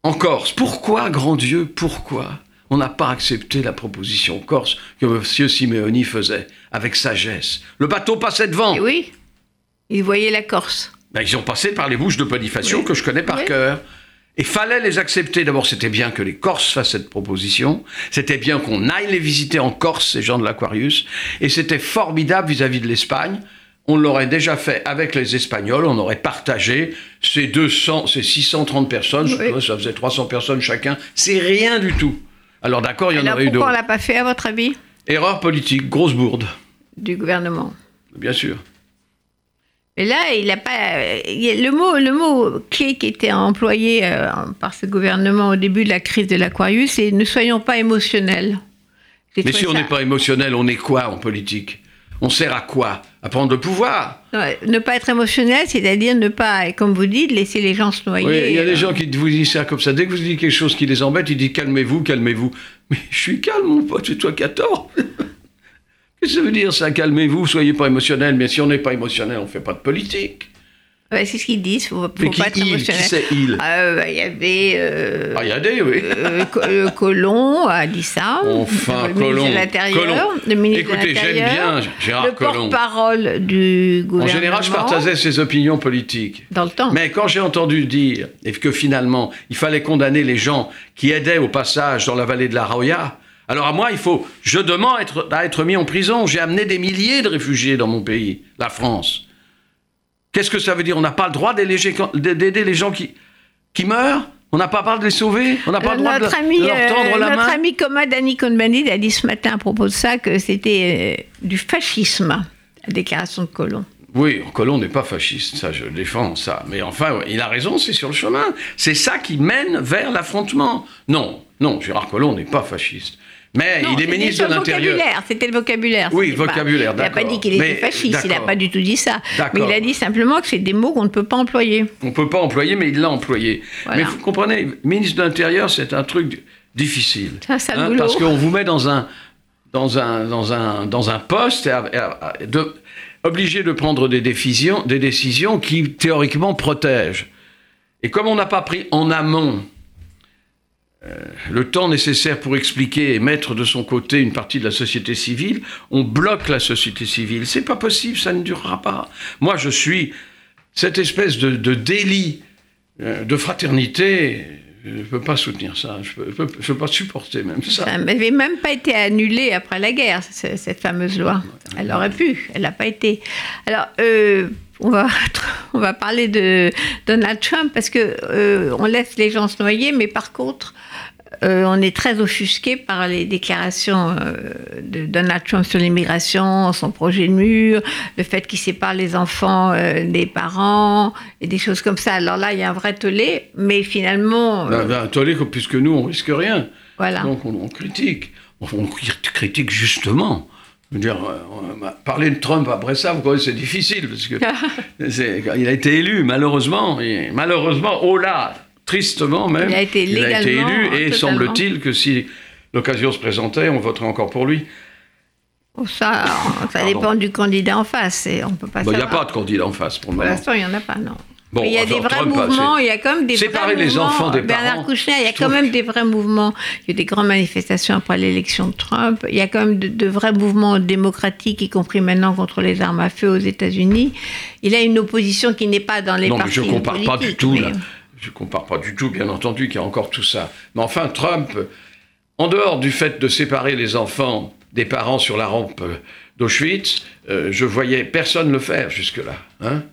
en Corse, pourquoi, grand Dieu, pourquoi on n'a pas accepté la proposition corse que M. Simeoni faisait avec sagesse Le bateau passait devant. Et oui, ils voyaient la Corse. Ben, ils ont passé par les bouches de Bonifacio Oui. que je connais par Oui. cœur. Et fallait les accepter. D'abord, c'était bien que les Corses fassent cette proposition. C'était bien qu'on aille les visiter en Corse, ces gens de l'Aquarius. Et c'était formidable vis-à-vis de l'Espagne. On l'aurait déjà fait avec les Espagnols. On aurait partagé ces 200, ces 630 personnes. Oui. Ça faisait 300 personnes chacun. C'est rien du tout. Alors d'accord, il y en aurait eu pourquoi on d'autres. l'a pas fait, à votre avis, Erreur politique, grosse bourde, du gouvernement bien sûr. Mais là, il a pas. le mot, le mot clé qui était employé euh, par ce gouvernement au début de la crise de l'Aquarius, c'est ne soyons pas émotionnels. Mais si on n'est pas émotionnel, on est quoi en politique? On sert à quoi? À prendre le pouvoir ne pas être émotionnel, c'est-à-dire ne pas, comme vous dites, laisser les gens se noyer. Oui, il y a des euh, gens qui vous disent ça comme ça. Dès que vous dites quelque chose qui les embête, ils disent calmez-vous, calmez-vous. Mais je suis calme, mon pote, c'est toi qui as tort. Qu'est-ce que ça veut dire ça? Calmez-vous, soyez pas émotionnel. Mais si on n'est pas émotionnel, on fait pas de politique. Ouais, c'est ce qu'ils disent, faut, faut Mais qui pas être il? Qui c'est il? Ah, bah, Il y avait. euh, Ah, il y a des, oui. euh, Co- euh, Colomb a dit ça. Enfin, le Colomb. ministre de l'Intérieur. Colomb. Le ministre Écoutez, de j'aime bien Gérard Le Collomb. porte-parole du En gouvernement. général, je partageais ses opinions politiques. Dans le temps. Mais quand j'ai entendu dire et que finalement, il fallait condamner les gens qui aidaient au passage dans la vallée de la Roya, alors à moi, il faut, je demande être, à être mis en prison. J'ai amené des milliers de réfugiés dans mon pays, la France. Qu'est-ce que ça veut dire? On n'a pas le droit d'aider les gens qui, qui meurent? On n'a pas le droit de les sauver? On n'a pas le droit de, notre de ami, leur tendre euh, la notre main? ami Comad Annie Cohn-Bendit a dit ce matin à propos de ça que c'était euh, du fascisme, la déclaration de Colomb. Oui, Colomb n'est pas fasciste, ça je défends ça. Mais enfin, il a raison, c'est sur le chemin. C'est ça qui mène vers l'affrontement. Non, non, Gérard Collomb n'est pas fasciste. Mais Non, il est ministre de l'Intérieur. vocabulaire, C'était le vocabulaire. Oui, c'était pas- vocabulaire, Il n'a pas dit qu'il était fasciste, il n'a pas du tout dit ça. Mais il a dit simplement que c'est des mots qu'on ne peut pas employer. On ne peut pas employer, mais il l'a employé. Voilà. Mais vous comprenez, ministre de l'Intérieur, c'est un truc difficile. Hein, un sale boulot. parce qu'on vous met dans un, dans un, dans un, dans un poste et à- à- à- de- obligé de prendre des décisions, des décisions qui, théoriquement, protègent. Et comme on n'a pas pris en amont le temps nécessaire pour expliquer et mettre de son côté une partie de la société civile, on bloque la société civile. C'est pas possible, ça ne durera pas. Moi, je suis cette espèce de, délit euh, de fraternité. Je ne peux pas soutenir ça. Je ne peux, pas supporter même ça. Ça n'avait même pas été annulé après la guerre, ce- cette fameuse loi. Elle aurait pu, elle n'a pas été. Alors, euh, on, va, on va parler de Donald Trump parce que euh, on laisse les gens se noyer, mais par contre, euh, on est très offusqué par les déclarations euh, de Donald Trump sur l'immigration, son projet de mur, le fait qu'il sépare les enfants euh, des parents et des choses comme ça. Alors là, il y a un vrai tollé, mais finalement, Ben, ben, attendez, puisque nous, on risque rien. voilà. Donc, on, on critique. On critique justement. Je veux dire, euh, parler de Trump après ça, vous voyez, c'est difficile, parce que il a été élu, malheureusement. Et malheureusement, oh là, tristement même. Il a été élu, et totalement. semble-t-il que si l'occasion se présentait, on voterait encore pour lui. Oh, Ça, ça dépend du candidat en face. Et on peut pas Il n'y a pas de candidat en face pour le Pour moment. l'instant, il n'y en a pas, non. Bon, Mais il y a des vrais Trump, mouvements, il y a quand même des Séparer vrais les mouvements. enfants des Bernard parents, Kouchner, il y a quand même des vrais mouvements. Il y a eu des grandes manifestations après l'élection de Trump. Il y a quand même de, de vrais mouvements démocratiques, y compris maintenant contre les armes à feu aux États-Unis. Il a une opposition qui n'est pas dans les Non, mais partis je compare pas du tout, mais- là. Je compare pas du tout, bien entendu, qu'il y a encore tout ça. Mais enfin, Trump, en dehors du fait de séparer les enfants des parents sur la rampe d'Auschwitz, euh, je voyais personne le faire jusque-là. Hein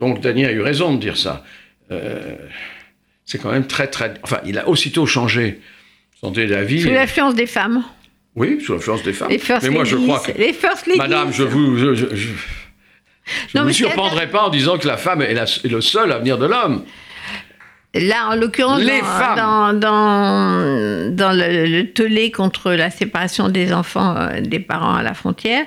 Donc Daniel a eu raison de dire ça. Euh, c'est quand même très, très... Enfin, il a aussitôt changé son d'avis. Sous l'influence des femmes. Oui, sous l'influence des femmes. Les first Mais moi, je crois que... Les first ladies. Madame, je vous... Je, je, je- je Non, vous surprendrai pas en disant que la femme est, la- est le seul avenir de l'homme. Là, en l'occurrence, Les dans, femmes. dans, dans, dans le, le tollé contre la séparation des enfants euh, des parents à la frontière,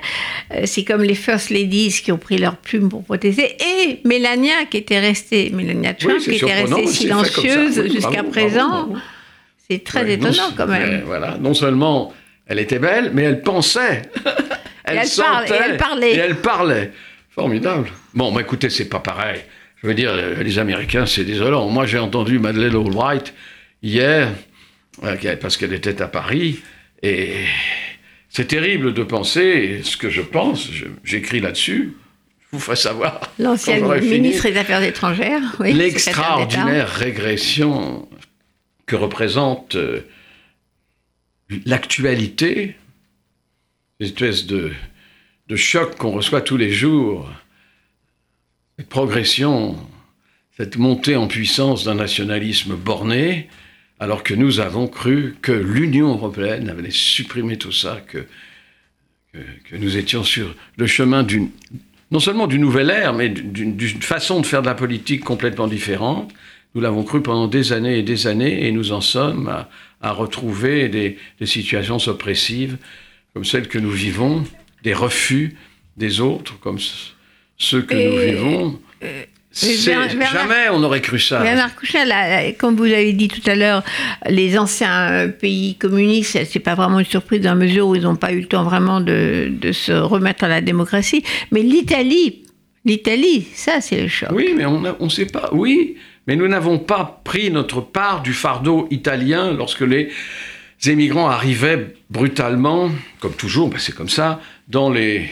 euh, c'est comme les First Ladies qui ont pris leur plume pour protester, et Mélania qui était restée, Mélania Trump Oui, qui était restée silencieuse Oui, jusqu'à présent. bravo, bravo. C'est très Ouais, étonnant quand même. voilà, non seulement elle était belle, mais elle pensait. elle, elle parle- et sentait, elle parlait. Et elle parlait. Formidable. Bon, bah, écoutez, c'est pas pareil. Je veux dire, les Américains, c'est désolant. Moi, j'ai entendu Madeleine Albright hier, euh, parce qu'elle était à Paris, et c'est terrible de penser, ce que je pense, j'écris là-dessus, je vous ferai savoir. L'ancienne fini. ministre des Affaires étrangères, oui, l'extraordinaire régression que représente euh, l'actualité, une espèce de, de choc qu'on reçoit tous les jours, cette progression, cette montée en puissance d'un nationalisme borné, alors que nous avons cru que l'Union européenne avait supprimé tout ça, que, que, nous étions sur le chemin non seulement d'une nouvelle ère, mais d'une façon de faire de la politique complètement différente. Nous l'avons cru pendant des années et des années, et nous en sommes à, retrouver des, des situations oppressives comme celles que nous vivons, des refus des autres comme ce- que nous vivons. Bernard- Bernard- jamais on n'aurait cru ça. Bernard Kouchner, là, là, comme vous l'avez dit tout à l'heure, les anciens euh, pays communistes, c'est pas vraiment une surprise dans la mesure où ils n'ont pas eu le temps vraiment de, de se remettre à la démocratie. Mais l'Italie, l'Italie, ça c'est le choc. Oui, mais on ne sait pas. Oui, mais nous n'avons pas pris notre part du fardeau italien lorsque les émigrants arrivaient brutalement, comme toujours, ben c'est comme ça, dans les.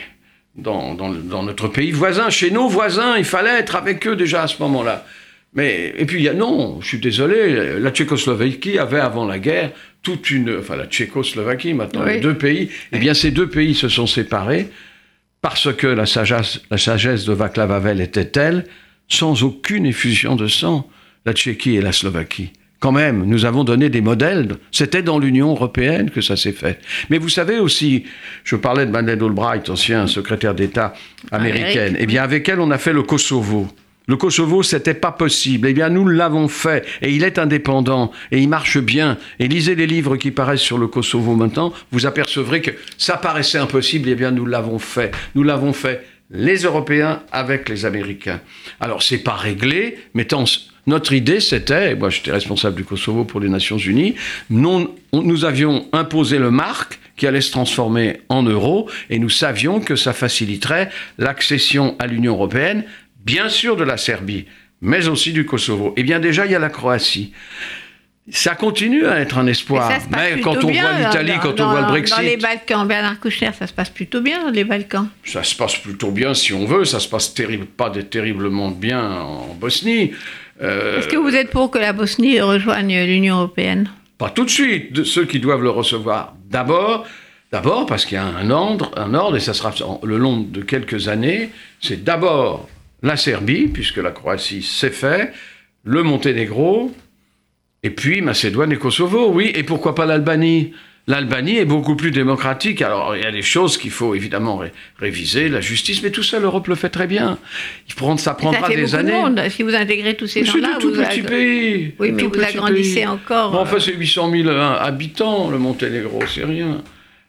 Dans, dans, le- dans notre pays voisin, chez nos voisins, il fallait être avec eux déjà à ce moment-là. Mais, et puis, il y a, non, je suis désolé, la Tchécoslovaquie avait avant la guerre toute une. Enfin, la Tchécoslovaquie, maintenant, Oui. les deux pays. Eh bien, ces deux pays se sont séparés parce que la sagesse, la sagesse de Václav Havel était telle, sans aucune effusion de sang, la Tchéquie et la Slovaquie. Quand même, nous avons donné des modèles. C'était dans l'Union européenne que ça s'est fait. Mais vous savez aussi, je parlais de Madeleine Albright, ancien secrétaire d'État américaine. Amérique, Eh bien, avec elle, on a fait le Kosovo. Le Kosovo, c'était pas possible. Eh bien, nous l'avons fait. Et il est indépendant. Et il marche bien. Et lisez les livres qui paraissent sur le Kosovo maintenant. Vous apercevrez que ça paraissait impossible. Eh bien, nous l'avons fait. Nous l'avons fait, les Européens avec les Américains. Alors, c'est pas réglé, mais tant, notre idée, c'était, moi j'étais responsable du Kosovo pour les Nations Unies, nous, nous avions imposé le marque qui allait se transformer en euro, et nous savions que ça faciliterait l'accession à l'Union européenne bien sûr de la Serbie, mais aussi du Kosovo. Eh bien déjà, il y a la Croatie. Ça continue à être un espoir. Mais, quand on voit l'Italie, quand on voit le Brexit. Dans les Balkans, Bernard Kouchner, ça se passe plutôt bien dans les Balkans. Ça se passe plutôt bien si on veut. Ça se passe terrible, pas terriblement bien en Bosnie. Euh, Est-ce que vous êtes pour que la Bosnie rejoigne l'Union européenne Pas tout de suite. De ceux qui doivent le recevoir d'abord. D'abord parce qu'il y a un ordre, un ordre, et ça sera le long de quelques années. C'est d'abord la Serbie, puisque la Croatie s'est fait, le Monténégro, et puis Macédoine et Kosovo, oui, et pourquoi pas l'Albanie? L'Albanie est beaucoup plus démocratique. Alors, il y a des choses qu'il faut évidemment réviser, la justice, mais tout ça, l'Europe le fait très bien. Il prend, ça prendra des années. De monde. Si vous intégrez tous ces gens-là, vous. C'est tout petit pays. Oui, mais vous agrandissez encore. Bon, enfin, c'est 800 000 habitants, le Monténégro, c'est rien.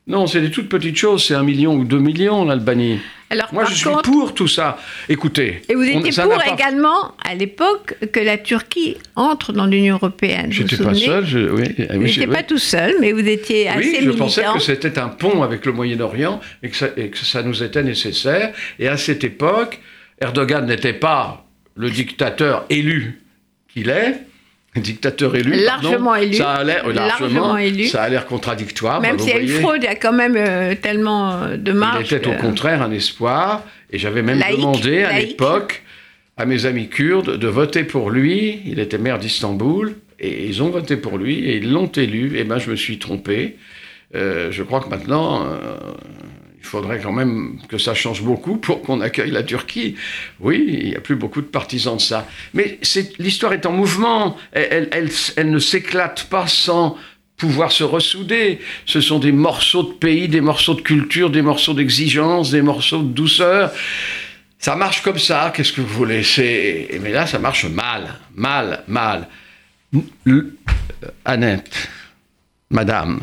Non, c'est des toutes petites choses, c'est un million ou deux millions l'Albanie. Alors, Moi, je suis pour tout ça. Écoutez. Et vous étiez pour également, à l'époque, que la Turquie entre dans l'Union européenne. Je n'étais pas seul. Je, oui, vous n'étiez pas tout seul, mais vous étiez assez Oui, je pensais que c'était un pont avec le Moyen-Orient et, et, que ça nous était nécessaire. Et à cette époque, Erdogan n'était pas le dictateur élu qu'il est dictateur élu. Largement élu. Ça a l'air, largement, élu. Ça a l'air contradictoire. Même s'il y a eu fraude, il y a quand même euh, tellement euh, de marge. Il était au contraire un espoir. Et j'avais même demandé à l'époque à mes amis kurdes de voter pour lui. Il était maire d'Istanbul. Et ils ont voté pour lui et ils l'ont élu. Et ben, je me suis trompé. Euh, je crois que maintenant, il faudrait quand même que ça change beaucoup pour qu'on accueille la Turquie. Oui, il n'y a plus beaucoup de partisans de ça. Mais l'histoire est en mouvement. Elle, ne s'éclate pas sans pouvoir se ressouder. Ce sont des morceaux de pays, des morceaux de culture, des morceaux d'exigence, des morceaux de douceur. Ça marche comme ça, qu'est-ce que vous voulez? Mais là, ça marche mal, mal, mal. Annette, madame,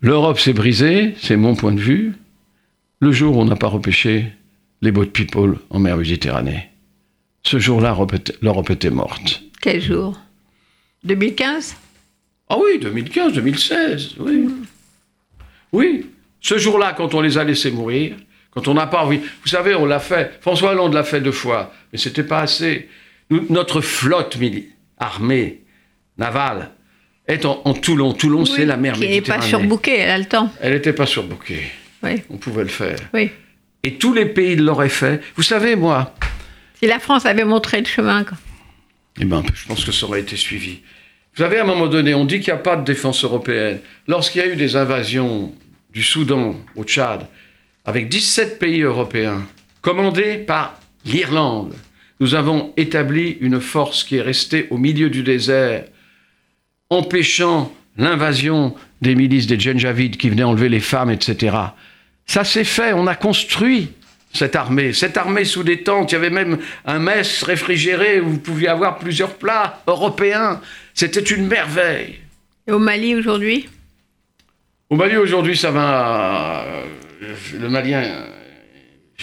L'Europe s'est brisée, c'est mon point de vue, le jour où on n'a pas repêché les boat people en mer Méditerranée. Ce jour-là, l'Europe était morte. Quel jour? 2015 Ah oui, 2015, 2016, oui. Oui, ce jour-là, quand on les a laissés mourir, quand on n'a pas envie. Vous savez, on l'a fait. François Hollande l'a fait deux fois, mais c'était pas assez. notre flotte armée, navale, est en, Toulon. Toulon, c'est la mer Méditerranée. Elle n'est pas surbookée, elle a le temps. Elle n'était pas surbookée. Oui. On pouvait le faire. Oui. Et tous les pays l'auraient fait. Vous savez, moi. Si la France avait montré le chemin. Quoi. Eh bien, je pense que ça aurait été suivi. Vous savez, à un moment donné, on dit qu'il n'y a pas de défense européenne. Lorsqu'il y a eu des invasions du Soudan au Tchad, avec 17 pays européens, commandés par l'Irlande, nous avons établi une force qui est restée au milieu du désert empêchant l'invasion des milices des Djenjavides qui venaient enlever les femmes, etc. Ça s'est fait, on a construit cette armée. Cette armée sous des tentes, il y avait même un mess réfrigéré où vous pouviez avoir plusieurs plats européens. C'était une merveille. Et au Mali aujourd'hui? Au Mali aujourd'hui, ça va. Le Malien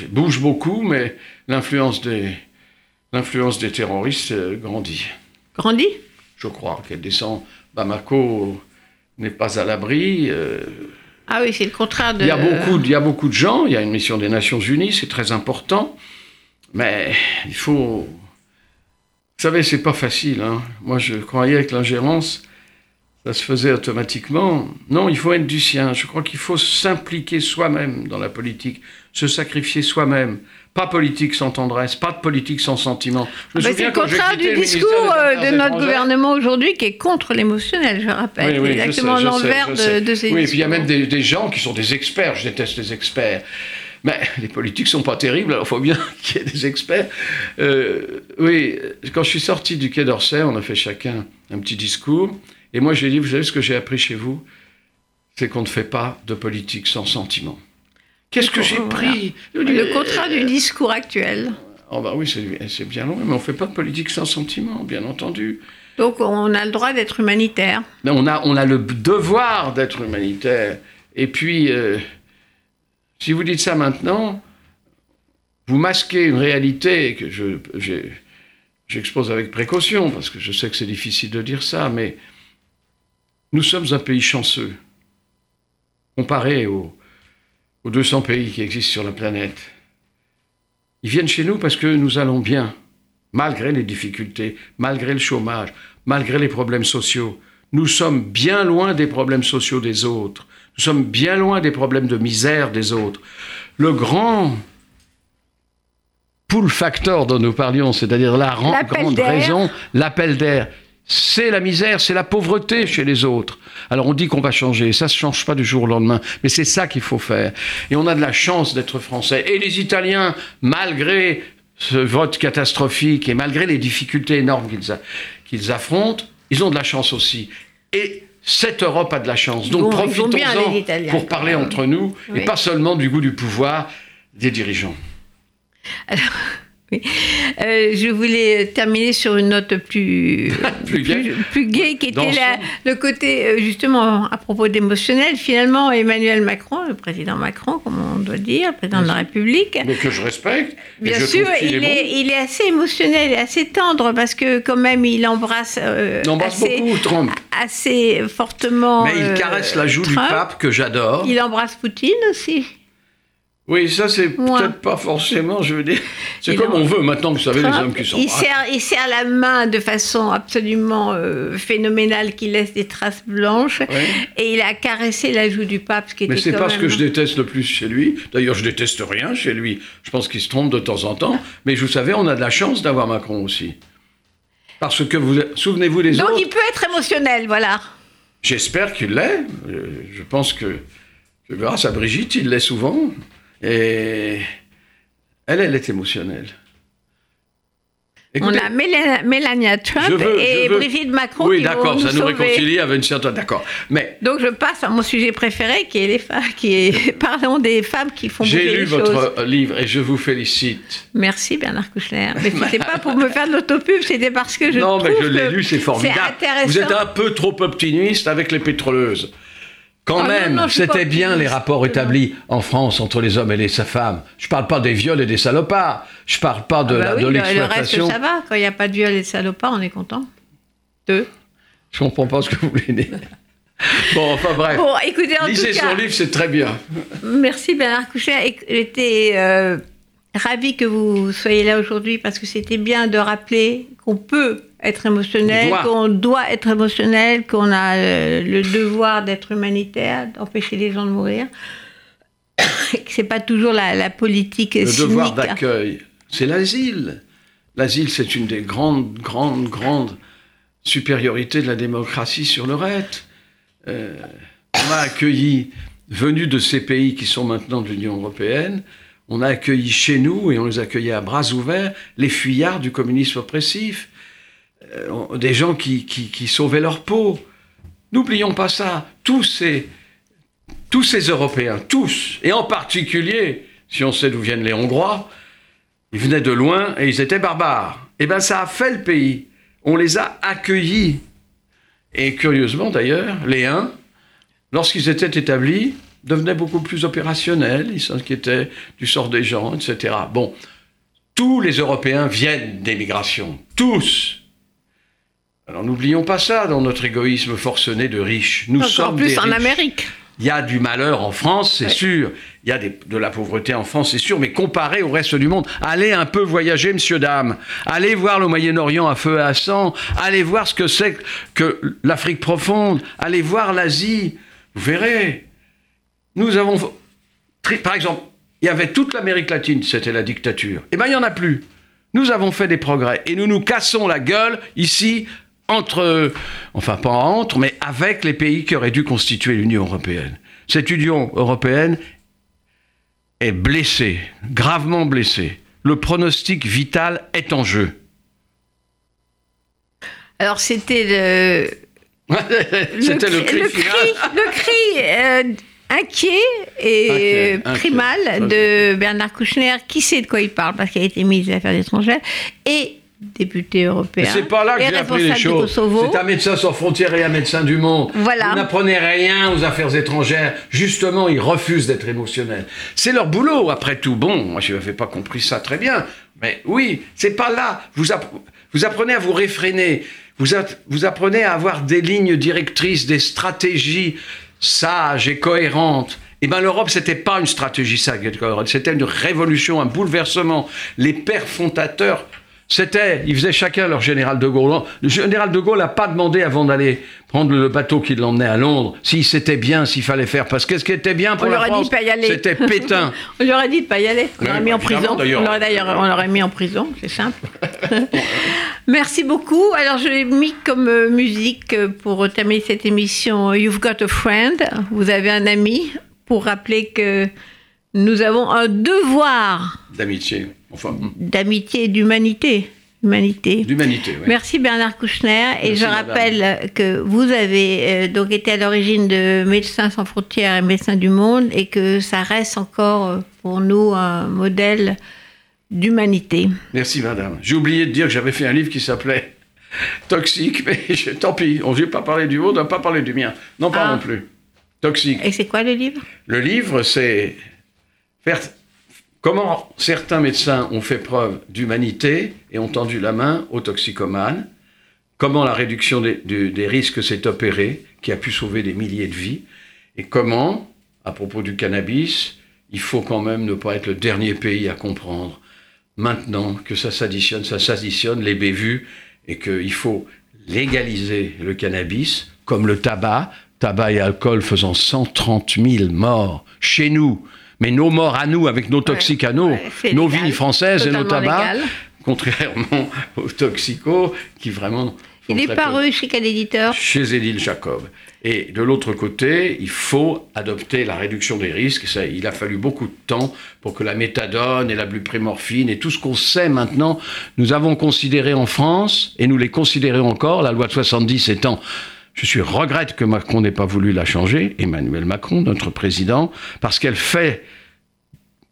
bouge beaucoup, mais l'influence des, l'influence des terroristes grandit. Grandit? Je crois qu'elle descend Bamako n'est pas à l'abri. Euh, ah oui, c'est le contraire de. Il y, a beaucoup, il y a beaucoup de gens, il y a une mission des Nations Unies, c'est très important, mais il faut. Vous savez, c'est pas facile. Hein. Moi, je croyais que l'ingérence, ça se faisait automatiquement. Non, il faut être du sien. Je crois qu'il faut s'impliquer soi-même dans la politique, se sacrifier soi-même. Pas politique sans tendresse, pas de politique sans sentiment. Ah bah, c'est le contraire du discours euh, de notre gouvernement aujourd'hui qui est contre l'émotionnel, je rappelle. Oui, exactement l'envers de, de, ces Oui, et puis il y a même des, gens qui sont des experts. Je déteste les experts. Mais les politiques sont pas terribles, alors il faut bien qu'il y ait des experts. Euh, oui, quand je suis sorti du Quai d'Orsay, on a fait chacun un petit discours. Et moi, j'ai dit, vous savez ce que j'ai appris chez vous? C'est qu'on ne fait pas de politique sans sentiment. Qu'est-ce que j'ai pris Le contrat du discours actuel. Oh bah oui, c'est c'est bien long, mais on fait pas de politique sans sentiment, bien entendu. Donc on a le droit d'être humanitaire. On a, on a le devoir d'être humanitaire. Et puis, euh, si vous dites ça maintenant, vous masquez une réalité que je, j'expose avec précaution, parce que je sais que c'est difficile de dire ça, mais nous sommes un pays chanceux, comparé aux, aux 200 pays qui existent sur la planète. Ils viennent chez nous parce que nous allons bien, malgré les difficultés, malgré le chômage, malgré les problèmes sociaux. Nous sommes bien loin des problèmes sociaux des autres. Nous sommes bien loin des problèmes de misère des autres. Le grand pull factor dont nous parlions, c'est-à-dire la grande raison, l'appel d'air, c'est la misère, c'est la pauvreté chez les autres. Alors on dit qu'on va changer, ça se change pas du jour au lendemain, mais c'est ça qu'il faut faire. Et on a de la chance d'être français. Et les Italiens, malgré ce vote catastrophique et malgré les difficultés énormes qu'ils affrontent, ils ont de la chance aussi. Et cette Europe a de la chance. Donc profitons-en pour parler entre nous et pas seulement du goût du pouvoir des dirigeants. Euh, je voulais terminer sur une note plus Plus gaie. plus, plus gaie, qui était la- le côté euh, justement à propos d'émotionnel. Finalement, Emmanuel Macron, le président Macron, comme on doit dire, président de la République, Mais que je respecte. Bien je sûr, il est est, bon. il est assez émotionnel et assez tendre parce que quand même il embrasse, euh, Il embrasse assez, beaucoup Trump. assez fortement. Mais il euh, caresse la joue du pape que j'adore. Il embrasse Poutine aussi. Oui, ça c'est peut-être pas forcément, je veux dire. C'est comme on veut maintenant, vous savez, les hommes qui sont. il, serre, il serre la main de façon absolument euh, phénoménale qui laisse des traces blanches et il a caressé la joue du pape, ce qui Mais c'est pas ce que je déteste le plus chez lui. D'ailleurs, je déteste rien chez lui. Je pense qu'il se trompe de temps en temps. Mais vous savez, on a de la chance d'avoir Macron aussi. Parce que vous, souvenez-vous des Donc autres. il peut être émotionnel, voilà. J'espère qu'il l'est. Euh, Je pense que, que grâce à Brigitte, il l'est souvent. Et elle, elle est émotionnelle. On a Mélania, Mélania Trump veux- et veux- Brigitte Macron Oui, d'accord, ça nous réconcilie avec une certaine. D'accord. Mais Donc je passe à mon sujet préféré qui est les femmes, qui est parlons des femmes qui font bouger j'ai les lu choses. votre livre et je vous félicite. Merci Bernard Kouchner. Mais c'était pas pour me faire de l'autopub, c'était parce que je non, mais je l'ai lu, c'est formidable. intéressant. Vous êtes un peu trop optimiste avec les pétroleuses. Quand non, même, c'était bien les rapports établis en France entre les hommes et les femmes. Je parle pas des viols et des salopards. Je parle pas de Ah bah oui, le, reste ça va. Quand il n'y a pas de viol et de salopard, on est content. Deux. Je comprends pas ce que vous voulez dire. bon, enfin bref. Bon, écoutez, en Lisez tout cas, son livre, c'est très bien. merci Bernard Kouchner. J'étais euh, ravie que vous soyez là aujourd'hui parce que c'était bien de rappeler qu'on peut être émotionnel, qu'on doit être émotionnel, qu'on a euh, le devoir d'être humanitaire, d'empêcher les gens de mourir. C'est pas toujours la, la politique Le cynique. devoir d'accueil, c'est l'asile. L'asile, c'est une des grandes, grandes, grandes supériorités de la démocratie sur le reste. Euh, on a accueilli, venus de ces pays qui sont maintenant de l'Union européenne, on a accueilli chez nous, et on les accueillait à bras ouverts, les fuyards du communisme oppressif, Euh, des gens qui, qui, qui sauvaient leur peau. N'oublions pas ça. Tous ces, tous ces Européens, tous, et en particulier, si on sait d'où viennent les Hongrois, ils venaient de loin et ils étaient barbares. Eh bien, ça a fait le pays. On les a accueillis. Et curieusement, d'ailleurs, les Huns, lorsqu'ils étaient établis, devenaient beaucoup plus opérationnels. Ils s'inquiétaient du sort des gens, etc. Bon, tous les Européens viennent d'émigration. Tous. Alors n'oublions pas ça dans notre égoïsme forcené de riches. Nous Encore sommes plus des en riches. Amérique. Il y a du malheur en France, c'est sûr. Il y a des- de la pauvreté en France, c'est sûr. Mais comparé au reste du monde, allez un peu voyager, monsieur, dame. Allez voir le Moyen-Orient à feu et à sang. Allez voir ce que c'est que l'Afrique profonde. Allez voir l'Asie. Vous verrez. Nous avons. Par exemple, il y avait toute l'Amérique latine, c'était la dictature. Eh bien, il n'y en a plus. Nous avons fait des progrès. Et nous nous cassons la gueule ici entre, enfin pas entre, mais avec les pays qui auraient dû constituer l'Union européenne. Cette Union européenne est blessée, gravement blessée. Le pronostic vital est en jeu. Alors c'était le, C'était le, cri le cri, le cri, euh, inquiet et primal de Bernard Kouchner, qui sait de quoi il parle parce qu'il a été ministre des Affaires étrangères, et député européen. c'est pas là que j'ai appris les choses. C'est un médecin sans frontières et un médecin du monde. Voilà. Vous n'apprenez rien aux affaires étrangères. Justement, ils refusent d'être émotionnels. C'est leur boulot, après tout. Bon, moi, je n'avais pas compris ça très bien. Mais oui, c'est pas là. Vous, app- vous apprenez à vous réfréner. Vous apprenez à avoir des lignes directrices, des stratégies sages et cohérentes. Eh bien, l'Europe, c'était pas une stratégie sage et cohérente. C'était une révolution, un bouleversement. Les pères fondateurs, c'était, ils faisaient chacun leur général de Gaulle. Le général de Gaulle n'a pas demandé avant d'aller prendre le bateau qui l'emmenait à Londres si c'était bien, s'il fallait faire. Parce que ce qui était bien pour On la leur a dit France, de pas y aller. c'était Pétain. On lui aurait dit de pas y aller. On l'aurait mis en prison. d'ailleurs. On l'aurait d'ailleurs, on l'aurait mis en prison, c'est simple. Merci beaucoup. Alors, je l'ai mis comme euh, musique euh, pour terminer cette émission euh, You've Got a Friend. Vous avez un ami pour rappeler que nous avons un devoir D'amitié. Enfin, d'amitié et d'humanité. Humanité. d'humanité. oui. Merci Bernard Kouchner. Et je madame. rappelle que vous avez euh, donc été à l'origine de Médecins sans frontières et Médecins du monde et que ça reste encore euh, pour nous un modèle d'humanité. Merci, madame. J'ai oublié de dire que j'avais fait un livre qui s'appelait Toxique, mais je- tant pis. On ne veut pas parler du vôtre, on ne va pas parler du mien. Non, pas Ah. non plus. Toxique. Et c'est quoi le livre? Le livre, c'est faire comment certains médecins ont fait preuve d'humanité et ont tendu la main aux toxicomanes, comment la réduction des, risques s'est opérée, qui a pu sauver des milliers de vies, et comment, à propos du cannabis, il faut quand même ne pas être le dernier pays à comprendre maintenant que ça s'additionne, ça s'additionne, les bévues, et qu'il faut légaliser le cannabis, comme le tabac, tabac et alcool faisant 130 000 morts chez nous, mais nos morts à nous, avec nos toxiques à nous, ouais, nos légal, vignes françaises et nos tabacs, légal. contrairement aux toxicos qui vraiment... Il est paru chez quel éditeur Chez Édile Jacob. Et de l'autre côté, il faut adopter la réduction des risques. Ça, il a fallu beaucoup de temps pour que la méthadone et la buprenorphine et tout ce qu'on sait maintenant, nous avons considéré en France, et nous les considérons encore, la loi de 70 étant... Je suis regrette que Macron n'ait pas voulu la changer, Emmanuel Macron, notre président, parce qu'elle fait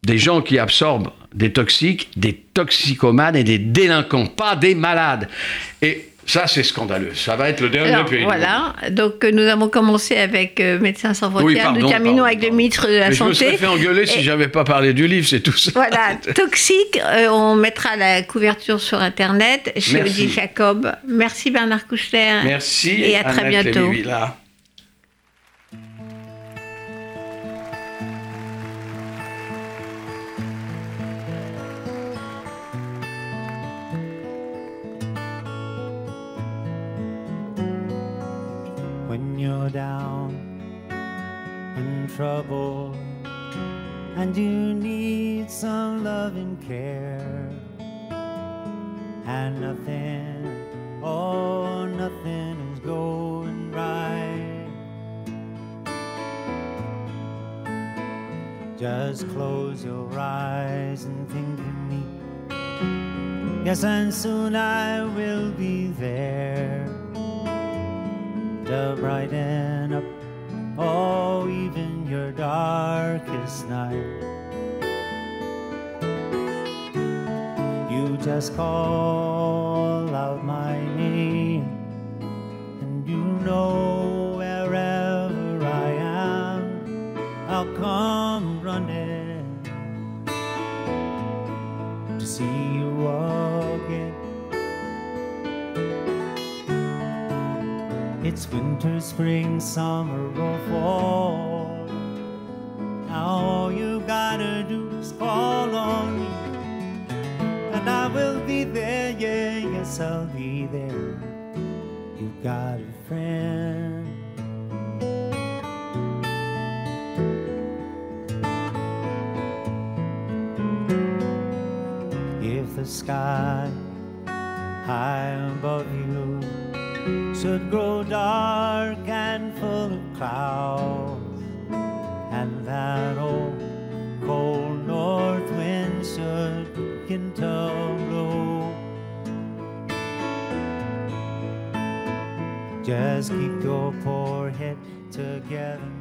des gens qui absorbent des toxiques, des toxicomanes et des délinquants, pas des malades. Ça, c'est scandaleux. Ça va être le dernier Alors, pays. voilà, donc euh, nous avons commencé avec euh, Médecins sans Oui, frontières, pardon, nous terminons pardon, avec le pardon. ministre de la Mais je me Santé. serais fait engueuler si Et- j'avais pas parlé du livre, c'est tout ça. Voilà, toxique, euh, on mettra la couverture sur Internet chez. Odile Jacob. Merci Bernard Kouchner. Merci. Et à très bientôt. Down in trouble. And you need some love and care. And nothing oh nothing is going right. Just close your eyes and think of me. Yes and soon I will be there to brighten up. Oh even your darkest night. You just call out my name and you know wherever I am I'll come It's winter, spring, summer, or fall. Now all you gotta do is call on me, and I will be there. Yeah, yes, I'll be there. You've got a friend. If the sky high above you should grow dark and full of clouds, and that old cold north wind should begin to blow. Just keep your poor head together.